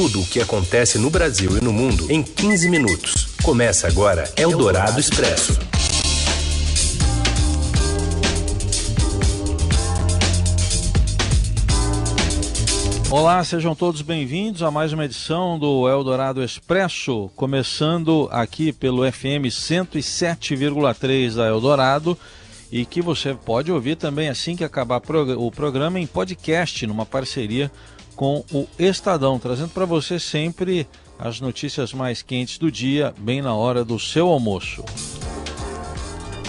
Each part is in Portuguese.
Tudo o que acontece no Brasil e no mundo em 15 minutos. Começa agora Eldorado Expresso. Olá, sejam todos bem-vindos a mais uma edição do Eldorado Expresso, começando aqui pelo FM 107,3 da Eldorado e que você pode ouvir também assim que acabar o programa em podcast, numa parceria o Estadão, trazendo para você sempre as notícias mais quentes do dia, bem na hora do seu almoço.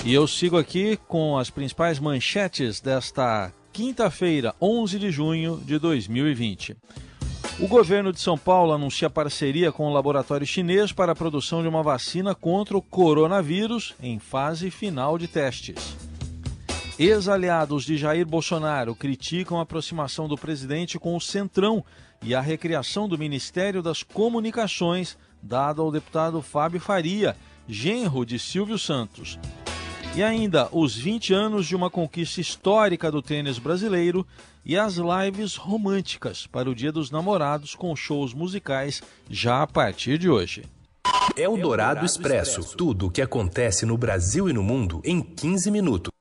E eu sigo aqui com as principais manchetes desta quinta-feira, 11 de junho de 2020. O governo de São Paulo anuncia parceria com o laboratório chinês para a produção de uma vacina contra o coronavírus em fase final de testes. Ex-aliados de Jair Bolsonaro criticam a aproximação do presidente com o Centrão e a recriação do Ministério das Comunicações dada ao deputado Fábio Faria, genro de Silvio Santos. E ainda os 20 anos de uma conquista histórica do tênis brasileiro e as lives românticas para o Dia dos Namorados com shows musicais já a partir de hoje. É o Dourado Expresso. Tudo o que acontece no Brasil e no mundo em 15 minutos.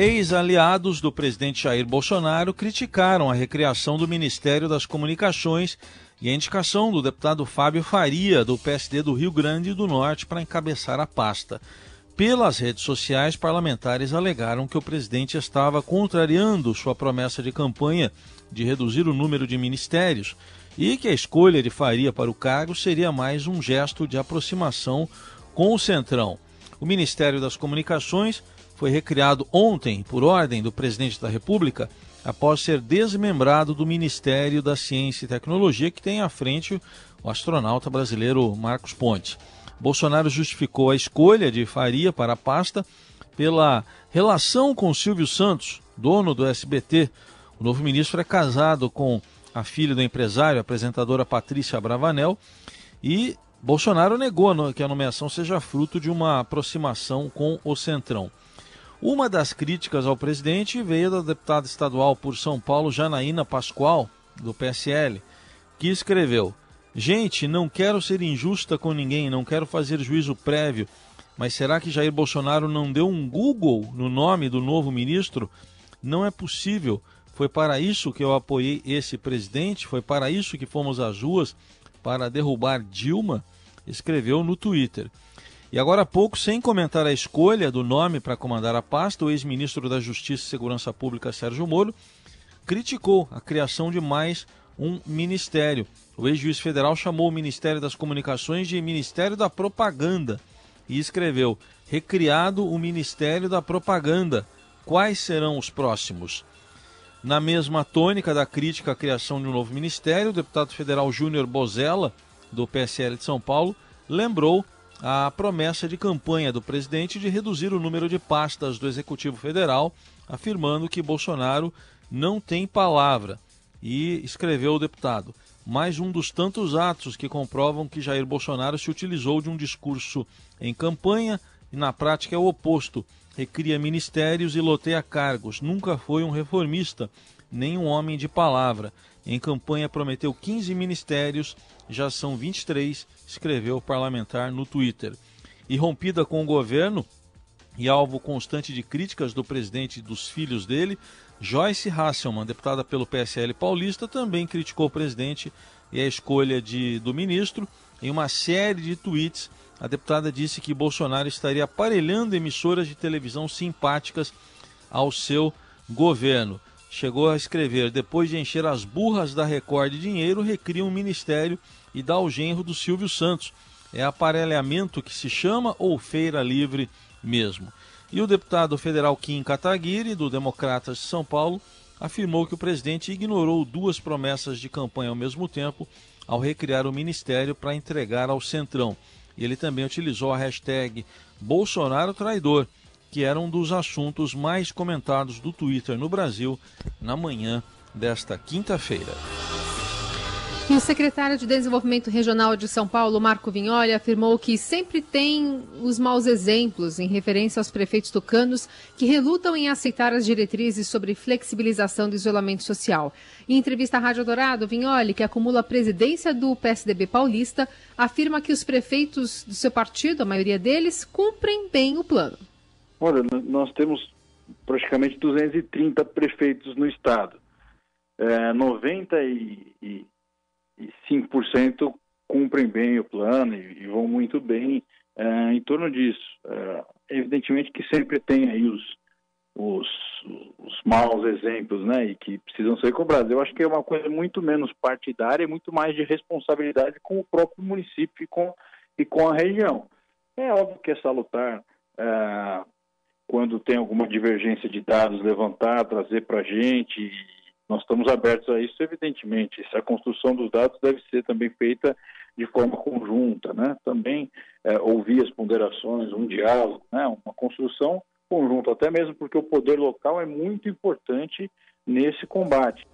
Ex-aliados do presidente Jair Bolsonaro criticaram a recriação do Ministério das Comunicações e a indicação do deputado Fábio Faria, do PSD do Rio Grande do Norte, para encabeçar a pasta. Pelas redes sociais, parlamentares alegaram que o presidente estava contrariando sua promessa de campanha de reduzir o número de ministérios e que a escolha de Faria para o cargo seria mais um gesto de aproximação com o Centrão. O Ministério das Comunicações foi recriado ontem por ordem do presidente da República após ser desmembrado do Ministério da Ciência e Tecnologia, que tem à frente o astronauta brasileiro Marcos Pontes. Bolsonaro justificou a escolha de Faria para a pasta pela relação com Silvio Santos, dono do SBT. O novo ministro é casado com a filha do empresário, a apresentadora Patrícia Bravanel, e Bolsonaro negou que a nomeação seja fruto de uma aproximação com o Centrão. Uma das críticas ao presidente veio da deputada estadual por São Paulo, Janaína Pascoal, do PSL, que escreveu: Gente, não quero ser injusta com ninguém, não quero fazer juízo prévio, mas será que Jair Bolsonaro não deu um Google no nome do novo ministro? Não é possível. Foi para isso que eu apoiei esse presidente? Foi para isso que fomos às ruas para derrubar Dilma? Escreveu no Twitter. E agora há pouco, sem comentar a escolha do nome para comandar a pasta, o ex-ministro da Justiça e Segurança Pública, Sérgio Moro, criticou a criação de mais um ministério. O ex-juiz federal chamou o Ministério das Comunicações de Ministério da Propaganda e escreveu: recriado o Ministério da Propaganda. Quais serão os próximos? Na mesma tônica da crítica à criação de um novo ministério, o deputado federal Júnior Bozella, do PSL de São Paulo, lembrou a promessa de campanha do presidente de reduzir o número de pastas do Executivo Federal, afirmando que Bolsonaro não tem palavra. E escreveu o deputado: mais um dos tantos atos que comprovam que Jair Bolsonaro se utilizou de um discurso em campanha e na prática é o oposto. Recria ministérios e loteia cargos. Nunca foi um reformista, nem um homem de palavra. Em campanha prometeu 15 ministérios, já são 23, escreveu o parlamentar no Twitter. E rompida com o governo e alvo constante de críticas do presidente e dos filhos dele, Joyce Hasselman, deputada pelo PSL paulista, também criticou o presidente e a escolha de, do ministro. Em uma série de tweets, a deputada disse que Bolsonaro estaria aparelhando emissoras de televisão simpáticas ao seu governo chegou a escrever: depois de encher as burras da Record de dinheiro, recria um ministério e dá o genro do Silvio Santos. É aparelhamento que se chama ou feira livre mesmo? E o deputado federal Kim Kataguiri, do Democratas de São Paulo, afirmou que o presidente ignorou duas promessas de campanha ao mesmo tempo ao recriar o ministério para entregar ao Centrão. Ele também utilizou a hashtag Bolsonaro Traidor que era um dos assuntos mais comentados do Twitter no Brasil na manhã desta quinta-feira. E o secretário de Desenvolvimento Regional de São Paulo, Marco Vignoli, afirmou que sempre tem os maus exemplos em referência aos prefeitos tucanos que relutam em aceitar as diretrizes sobre flexibilização do isolamento social. Em entrevista à Rádio Dourado, Vignoli, que acumula a presidência do PSDB paulista, afirma que os prefeitos do seu partido, a maioria deles, cumprem bem o plano. Olha, nós temos praticamente 230 prefeitos no estado. É, 90 e, e e 5% cumprem bem o plano e, e vão muito bem é, em torno disso. É, evidentemente que sempre tem aí os, os, os maus exemplos, né, e que precisam ser cobrados. Eu acho que é uma coisa muito menos partidária e muito mais de responsabilidade com o próprio município e com, e com a região. É óbvio que é salutar é, quando tem alguma divergência de dados levantar, trazer para a gente nós estamos abertos a isso, evidentemente. A construção dos dados deve ser também feita de forma conjunta, né? Também é, ouvir as ponderações, um diálogo, né? Uma construção conjunta, até mesmo porque o poder local é muito importante nesse combate.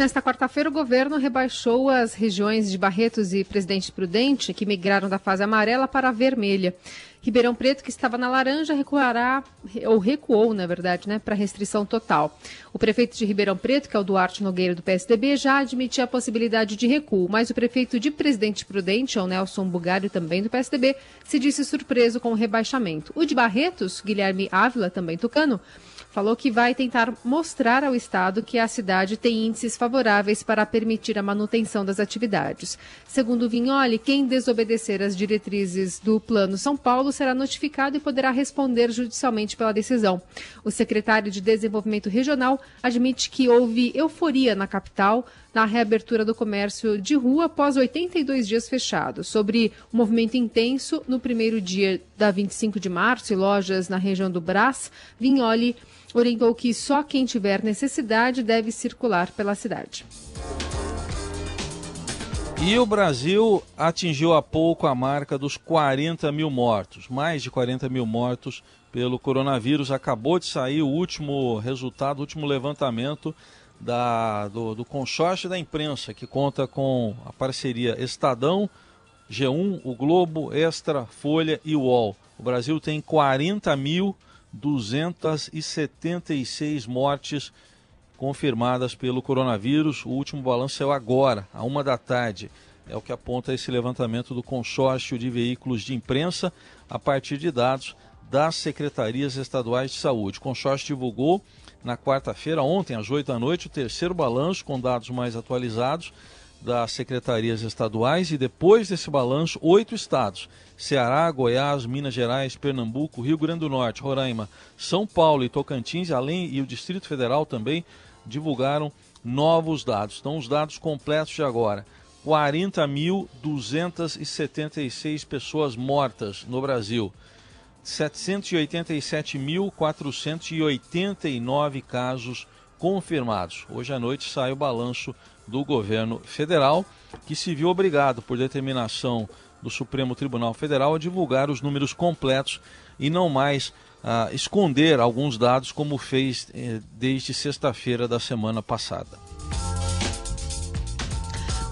Nesta quarta-feira, o governo rebaixou as regiões de Barretos e Presidente Prudente, que migraram da fase amarela para a vermelha. Ribeirão Preto, que estava na laranja, recuará, ou recuou, na verdade, né, para restrição total. O prefeito de Ribeirão Preto, que é o Duarte Nogueira do PSDB, já admitia a possibilidade de recuo, mas o prefeito de Presidente Prudente, o Nelson Bugário, também do PSDB, se disse surpreso com o rebaixamento. O de Barretos, Guilherme Ávila, também tucano, falou que vai tentar mostrar ao Estado que a cidade tem índices favoráveis para permitir a manutenção das atividades. Segundo Vignoli, quem desobedecer às diretrizes do Plano São Paulo será notificado e poderá responder judicialmente pela decisão. O secretário de Desenvolvimento Regional admite que houve euforia na capital na reabertura do comércio de rua após 82 dias fechados. Sobre o movimento intenso no primeiro dia da 25 de março e lojas na região do Brás, Vignoli orientou que só quem tiver necessidade deve circular pela cidade. E o Brasil atingiu há pouco a marca dos 40 mil mortos, mais de 40 mil mortos pelo coronavírus. Acabou de sair o último resultado, o último levantamento da, do, do consórcio da imprensa, que conta com a parceria Estadão, G1, o Globo, Extra, Folha e UOL. O Brasil tem 40 mil 276 mortes confirmadas pelo coronavírus. O último balanço saiu agora, à uma da tarde. É o que aponta esse levantamento do consórcio de veículos de imprensa a partir de dados das secretarias estaduais de saúde. O consórcio divulgou na quarta-feira, ontem, às 8 da noite, o terceiro balanço com dados mais atualizados das secretarias estaduais e depois desse balanço, oito estados: Ceará, Goiás, Minas Gerais, Pernambuco, Rio Grande do Norte, Roraima, São Paulo e Tocantins, além e o Distrito Federal também divulgaram novos dados. Então, os dados completos de agora: 40.276 pessoas mortas no Brasil. 787.489 casos confirmados. Hoje à noite sai o balanço do governo federal, que se viu obrigado, por determinação do Supremo Tribunal Federal, a divulgar os números completos e não mais a esconder alguns dados, como fez eh, desde sexta-feira da semana passada.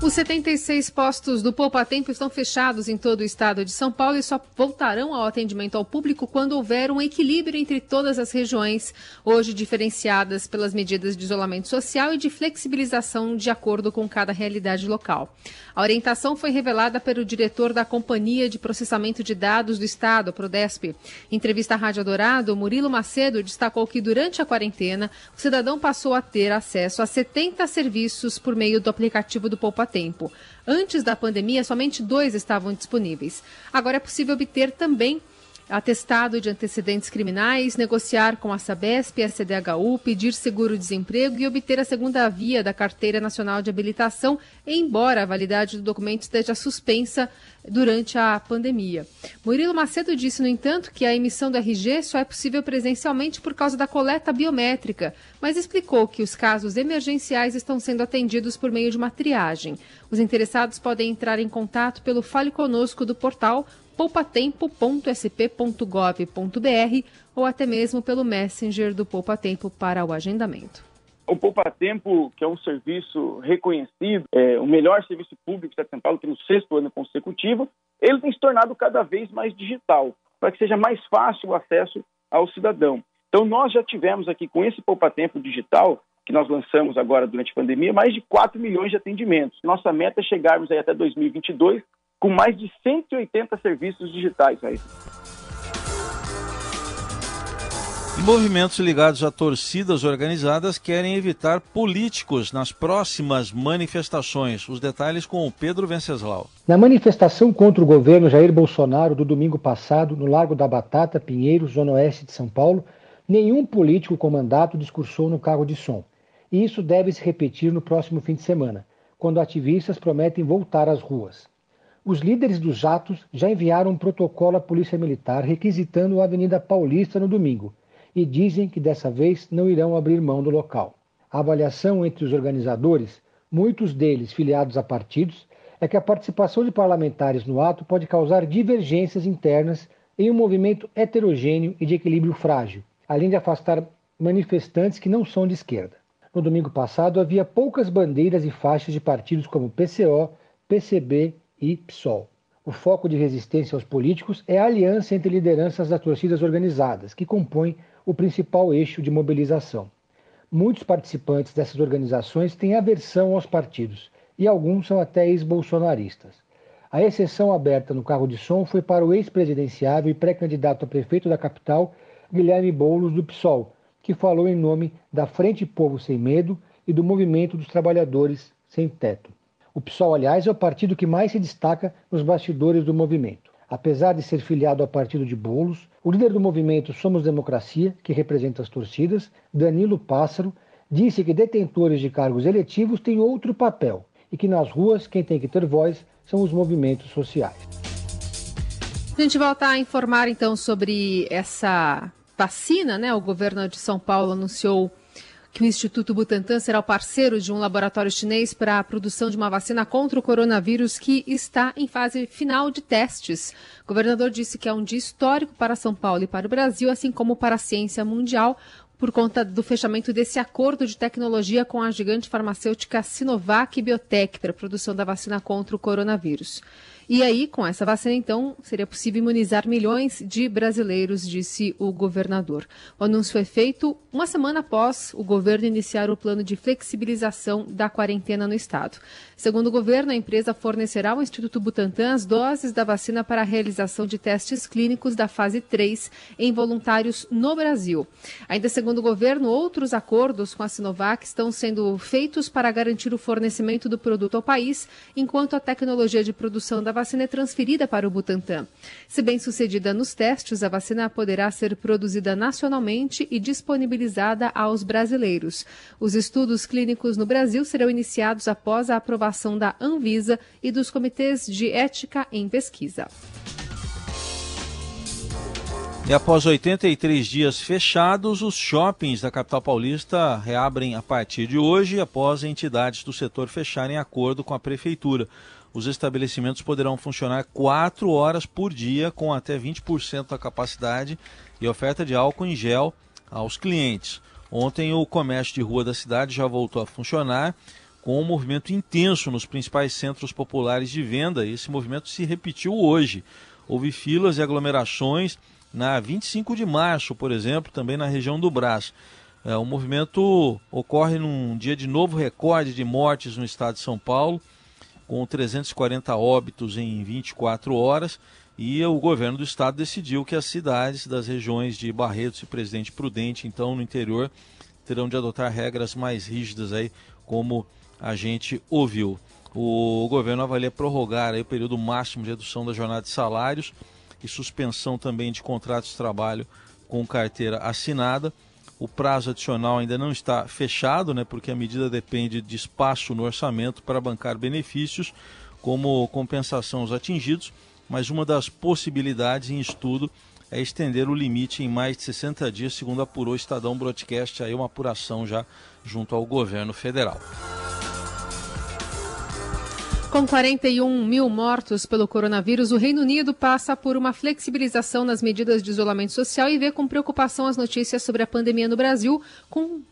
Os 76 postos do Poupa Tempo estão fechados em todo o estado de São Paulo e só voltarão ao atendimento ao público quando houver um equilíbrio entre todas as regiões, hoje diferenciadas pelas medidas de isolamento social e de flexibilização de acordo com cada realidade local. A orientação foi revelada pelo diretor da Companhia de Processamento de Dados do Estado, Prodesp. Em entrevista à Rádio Dourado, Murilo Macedo destacou que durante a quarentena, o cidadão passou a ter acesso a 70 serviços por meio do aplicativo do Poupa tempo. Antes da pandemia, somente dois estavam disponíveis. Agora é possível obter também atestado de antecedentes criminais, negociar com a Sabesp e a CDHU, pedir seguro-desemprego e obter a segunda via da Carteira Nacional de Habilitação, embora a validade do documento esteja suspensa durante a pandemia. Murilo Macedo disse, no entanto, que a emissão do RG só é possível presencialmente por causa da coleta biométrica, mas explicou que os casos emergenciais estão sendo atendidos por meio de uma triagem. Os interessados podem entrar em contato pelo Fale Conosco do portal poupatempo.sp.gov.br ou até mesmo pelo Messenger do Poupa Tempo para o agendamento. O Poupa Tempo, que é um serviço reconhecido, é o melhor serviço público de São Paulo, pelo sexto ano consecutivo, ele tem se tornado cada vez mais digital, para que seja mais fácil o acesso ao cidadão. Então, nós já tivemos aqui, com esse Poupa Tempo digital, que nós lançamos agora durante a pandemia, mais de 4 milhões de atendimentos. Nossa meta é chegarmos aí até 2022 com mais de 180 serviços digitais. Aí. E movimentos ligados a torcidas organizadas querem evitar políticos nas próximas manifestações. Os detalhes com o Pedro Venceslau. Na manifestação contra o governo Jair Bolsonaro do domingo passado, no Largo da Batata, Pinheiro, Zona Oeste de São Paulo, nenhum político com mandato discursou no carro de som. E isso deve se repetir no próximo fim de semana, quando ativistas prometem voltar às ruas. Os líderes dos atos já enviaram um protocolo à Polícia Militar requisitando a Avenida Paulista no domingo e dizem que dessa vez não irão abrir mão do local. A avaliação entre os organizadores, muitos deles filiados a partidos, é que a participação de parlamentares no ato pode causar divergências internas em um movimento heterogêneo e de equilíbrio frágil, além de afastar manifestantes que não são de esquerda. No domingo passado havia poucas bandeiras e faixas de partidos como PCO, PCB e PSOL. O foco de resistência aos políticos é a aliança entre lideranças das torcidas organizadas, que compõem o principal eixo de mobilização. Muitos participantes dessas organizações têm aversão aos partidos e alguns são até ex-bolsonaristas. A exceção aberta no carro de som foi para o ex-presidenciável e pré-candidato a prefeito da capital, Guilherme Boulos, do PSOL, que falou em nome da Frente Povo Sem Medo e do Movimento dos Trabalhadores Sem Teto. O PSOL, aliás, é o partido que mais se destaca nos bastidores do movimento. Apesar de ser filiado ao partido de Bolos, o líder do movimento Somos Democracia, que representa as torcidas, Danilo Pássaro, disse que detentores de cargos eletivos têm outro papel e que nas ruas quem tem que ter voz são os movimentos sociais. A gente volta a informar então sobre essa vacina, né? O governo de São Paulo anunciou que o Instituto Butantan será o parceiro de um laboratório chinês para a produção de uma vacina contra o coronavírus que está em fase final de testes. O governador disse que é um dia histórico para São Paulo e para o Brasil, assim como para a ciência mundial, por conta do fechamento desse acordo de tecnologia com a gigante farmacêutica Sinovac Biotech para a produção da vacina contra o coronavírus. E aí, com essa vacina, então, seria possível imunizar milhões de brasileiros, disse o governador. O anúncio foi feito uma semana após o governo iniciar o plano de flexibilização da quarentena no estado. Segundo o governo, a empresa fornecerá ao Instituto Butantan as doses da vacina para a realização de testes clínicos da fase 3 em voluntários no Brasil. Ainda segundo o governo, outros acordos com a Sinovac estão sendo feitos para garantir o fornecimento do produto ao país, enquanto a tecnologia de produção da vacina é transferida para o Butantan. Se bem sucedida nos testes, a vacina poderá ser produzida nacionalmente e disponibilizada aos brasileiros. Os estudos clínicos no Brasil serão iniciados após a aprovação da Anvisa e dos comitês de ética em pesquisa. E após 83 dias fechados, os shoppings da capital paulista reabrem a partir de hoje, após entidades do setor fecharem acordo com a prefeitura os estabelecimentos poderão funcionar 4 horas por dia, com até 20% da capacidade e oferta de álcool em gel aos clientes. Ontem, o comércio de rua da cidade já voltou a funcionar, com um movimento intenso nos principais centros populares de venda. Esse movimento se repetiu hoje. Houve filas e aglomerações na 25 de março, por exemplo, também na região do Brás. É, o movimento ocorre num dia de novo recorde de mortes no estado de São Paulo com 340 óbitos em 24 horas, e o governo do estado decidiu que as cidades das regiões de Barretos e Presidente Prudente, então no interior, terão de adotar regras mais rígidas aí, como a gente ouviu. O governo avalia prorrogar aí o período máximo de redução da jornada de salários e suspensão também de contratos de trabalho com carteira assinada. O prazo adicional ainda não está fechado, né, porque a medida depende de espaço no orçamento para bancar benefícios como compensação aos atingidos, mas uma das possibilidades em estudo é estender o limite em mais de 60 dias, segundo apurou o Estadão Broadcast, aí uma apuração já junto ao governo federal. Com 41 mil mortos pelo coronavírus, o Reino Unido passa por uma flexibilização nas medidas de isolamento social e vê com preocupação as notícias sobre a pandemia no Brasil, com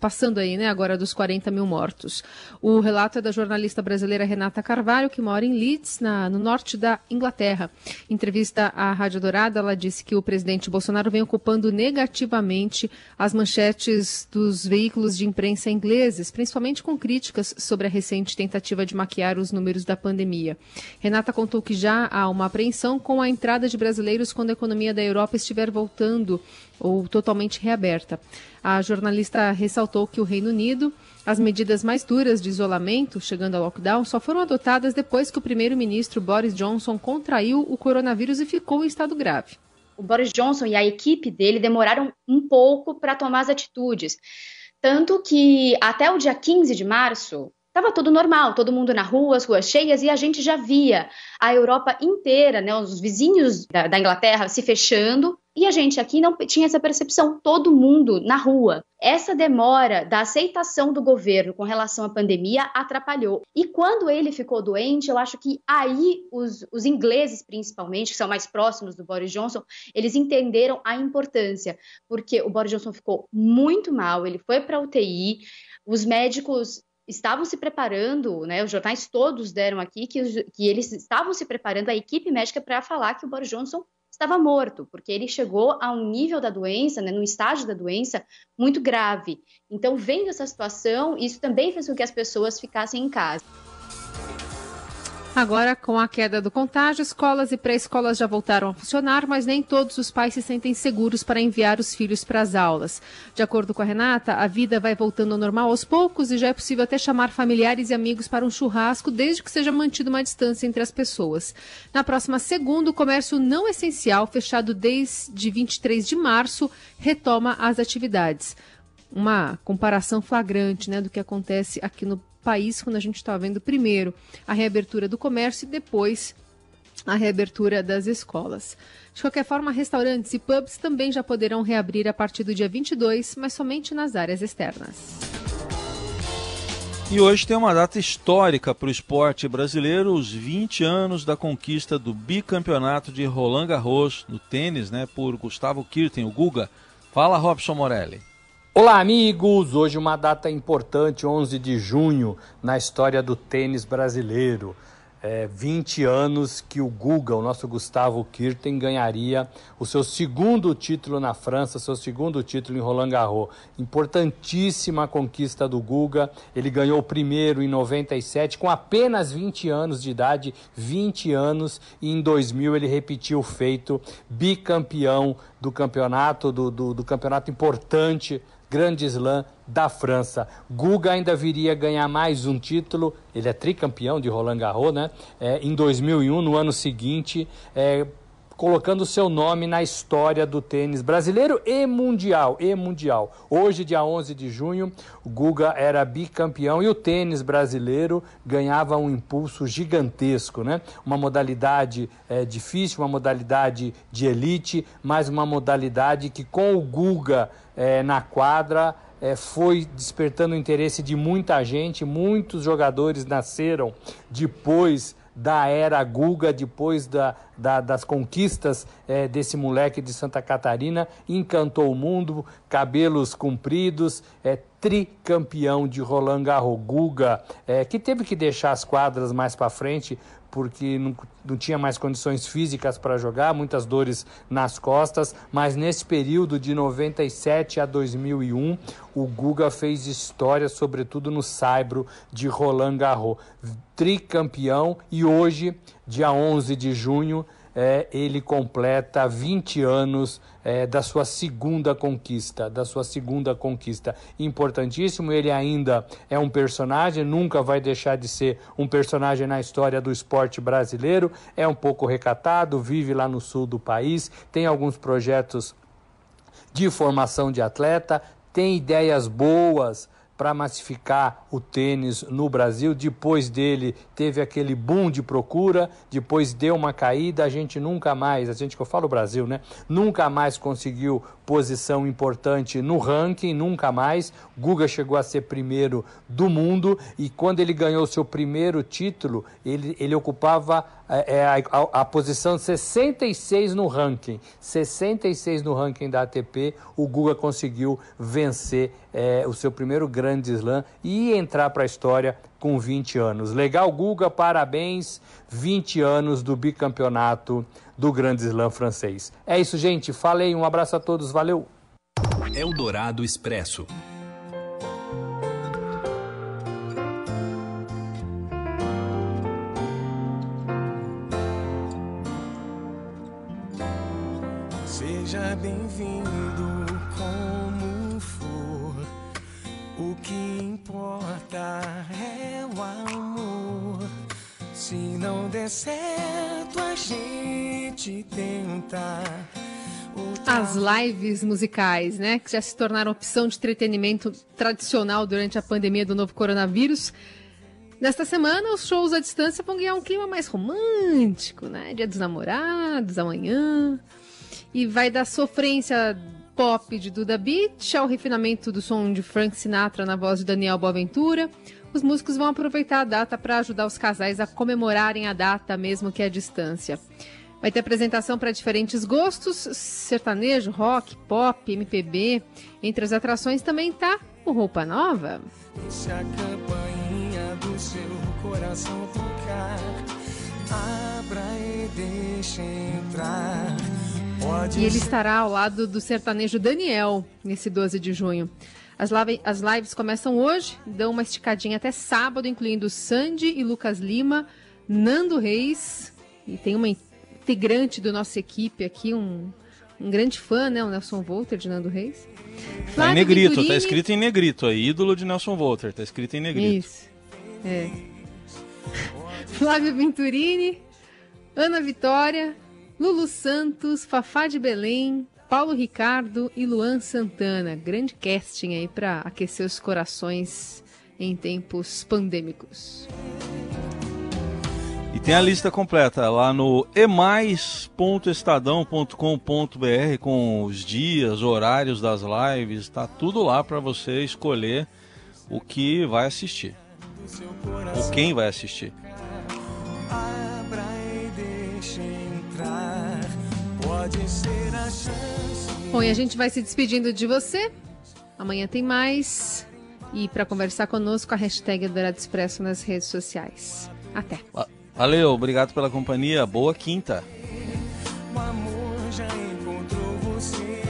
passando aí, né, agora dos 40 mil mortos. O relato é da jornalista brasileira Renata Carvalho, que mora em Leeds, na, no norte da Inglaterra. Em entrevista à Rádio Dourada, ela disse que o presidente Bolsonaro vem ocupando negativamente as manchetes dos veículos de imprensa ingleses, principalmente com críticas sobre a recente tentativa de maquiar os números da pandemia. Renata contou que já há uma apreensão com a entrada de brasileiros quando a economia da Europa estiver voltando ou totalmente reaberta. A jornalista ressaltou que o Reino Unido, as medidas mais duras de isolamento, chegando ao lockdown, só foram adotadas depois que o primeiro-ministro Boris Johnson contraiu o coronavírus e ficou em estado grave. O Boris Johnson e a equipe dele demoraram um pouco para tomar as atitudes. Tanto que até o dia 15 de março, Estava tudo normal, todo mundo na rua, as ruas cheias, e a gente já via a Europa inteira, né, os vizinhos da, da, Inglaterra se fechando, e a gente aqui não tinha essa percepção, todo mundo na rua. Essa demora da aceitação do governo com relação à pandemia atrapalhou. E quando ele ficou doente, eu acho que aí os, os ingleses, principalmente, que são mais próximos do Boris Johnson, eles entenderam a importância, porque o Boris Johnson ficou muito mal, ele foi para UTI, os médicos estavam se preparando, né, os jornais todos deram aqui que, que eles estavam se preparando, a equipe médica, para falar que o Boris Johnson estava morto, porque ele chegou a um nível da doença, né, num estágio da doença muito grave. Então, vendo essa situação, isso também fez com que as pessoas ficassem em casa. Agora, com a queda do contágio, escolas e pré-escolas já voltaram a funcionar, mas nem todos os pais se sentem seguros para enviar os filhos para as aulas. De acordo com a Renata, a vida vai voltando ao normal aos poucos e já é possível até chamar familiares e amigos para um churrasco, desde que seja mantida uma distância entre as pessoas. Na próxima segunda, o comércio não essencial, fechado desde 23 de março, retoma as atividades. Uma comparação flagrante né, do que acontece aqui no país quando a gente está vendo primeiro a reabertura do comércio e depois a reabertura das escolas. De qualquer forma, restaurantes e pubs também já poderão reabrir a partir do dia 22, mas somente nas áreas externas. E hoje tem uma data histórica para o esporte brasileiro, os 20 anos da conquista do bicampeonato de Roland Garros no tênis, né, por Gustavo Kirten, o Guga. Fala, Robson Morelli. Olá, amigos! Hoje uma data importante, 11 de junho, na história do tênis brasileiro. É, 20 anos que o Guga, o nosso Gustavo Kirten, ganharia o seu segundo título na França, seu segundo título em Roland Garros. Importantíssima conquista do Guga. Ele ganhou o primeiro em 97, com apenas 20 anos de idade, 20 anos, e em 2000 ele repetiu o feito, bicampeão do campeonato, do, do, do campeonato importante Grande Slam da França. Guga ainda viria ganhar mais um título, ele é tricampeão de Roland Garros, né? É, em 2001, no ano seguinte, é, colocando seu nome na história do tênis brasileiro e mundial, e mundial. Hoje, dia 11 de junho, o Guga era bicampeão e o tênis brasileiro ganhava um impulso gigantesco, né? Uma modalidade é, difícil, uma modalidade de elite, mas uma modalidade que com o Guga é, na quadra é, foi despertando o interesse de muita gente, muitos jogadores nasceram depois da era Guga, depois da, da, das conquistas é, desse moleque de Santa Catarina, encantou o mundo, cabelos compridos, é tricampeão de Roland Garros, Guga, é, que teve que deixar as quadras mais para frente porque não, não tinha mais condições físicas para jogar, muitas dores nas costas, mas nesse período de 97 a 2001, o Guga fez história, sobretudo no saibro de Roland Garros. Tricampeão e hoje, dia 11 de junho, é, ele completa 20 anos é, da sua segunda conquista, da sua segunda conquista. Importantíssimo, ele ainda é um personagem, nunca vai deixar de ser um personagem na história do esporte brasileiro, é um pouco recatado, vive lá no sul do país, tem alguns projetos de formação de atleta, tem ideias boas para massificar o tênis no Brasil. Depois dele teve aquele boom de procura, depois deu uma caída, a gente nunca mais, a gente que eu falo Brasil, né? Nunca mais conseguiu posição importante no ranking, nunca mais. Guga chegou a ser primeiro do mundo e quando ele ganhou seu primeiro título, ele, ele ocupava é, é a, a, a, posição 66 no ranking. 66 no ranking da ATP, o Guga conseguiu vencer é, o seu primeiro grande slam e entrar para a história com 20 anos. Legal, Guga, parabéns. 20 anos do bicampeonato do Grande Slam francês. É isso, gente. Falei, um abraço a todos, valeu. Eldorado Expresso. Seja bem-vindo certo, a gente. As lives musicais, né, que já se tornaram opção de entretenimento tradicional durante a pandemia do novo coronavírus. Nesta semana, os shows à distância vão ganhar um clima mais romântico, né? Dia dos namorados, amanhã e vai da sofrência pop de Duda Beat ao refinamento do som de Frank Sinatra na voz de Daniel Boaventura. Os músicos vão aproveitar a data para ajudar os casais a comemorarem a data, mesmo que à distância. Vai ter apresentação para diferentes gostos, sertanejo, rock, pop, MPB. Entre as atrações também tá o Roupa Nova. Se a campainha do seu coração tocar, abra e deixe entrar. E ele estará ao lado do sertanejo Daniel nesse 12 de junho. As, live, as lives começam hoje, dão uma esticadinha até sábado, incluindo Sandy e Lucas Lima, Nando Reis, e tem uma integrante da nossa equipe aqui, um, um grande fã, né? O Nelson Volter de Nando Reis. Tá em negrito, Venturini... tá escrito em negrito aí, ídolo de Nelson Volter, tá escrito em negrito. Isso. É. Flávio Venturini, Ana Vitória, Lulu Santos, Fafá de Belém, Paulo Ricardo e Luan Santana. Grande casting aí para aquecer os corações em tempos pandêmicos. E tem a lista completa lá no emais.estadão.com.br com os dias, horários das lives, tá tudo lá para você escolher o que vai assistir. Ou quem vai assistir. Bom, e a gente vai se despedindo de você. Amanhã tem mais. E para conversar conosco, a hashtag Dourado Expresso nas redes sociais. Até. Valeu, obrigado pela companhia. Boa quinta. O amor já encontrou você.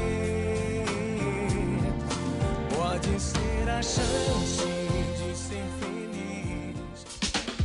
Pode ser a chance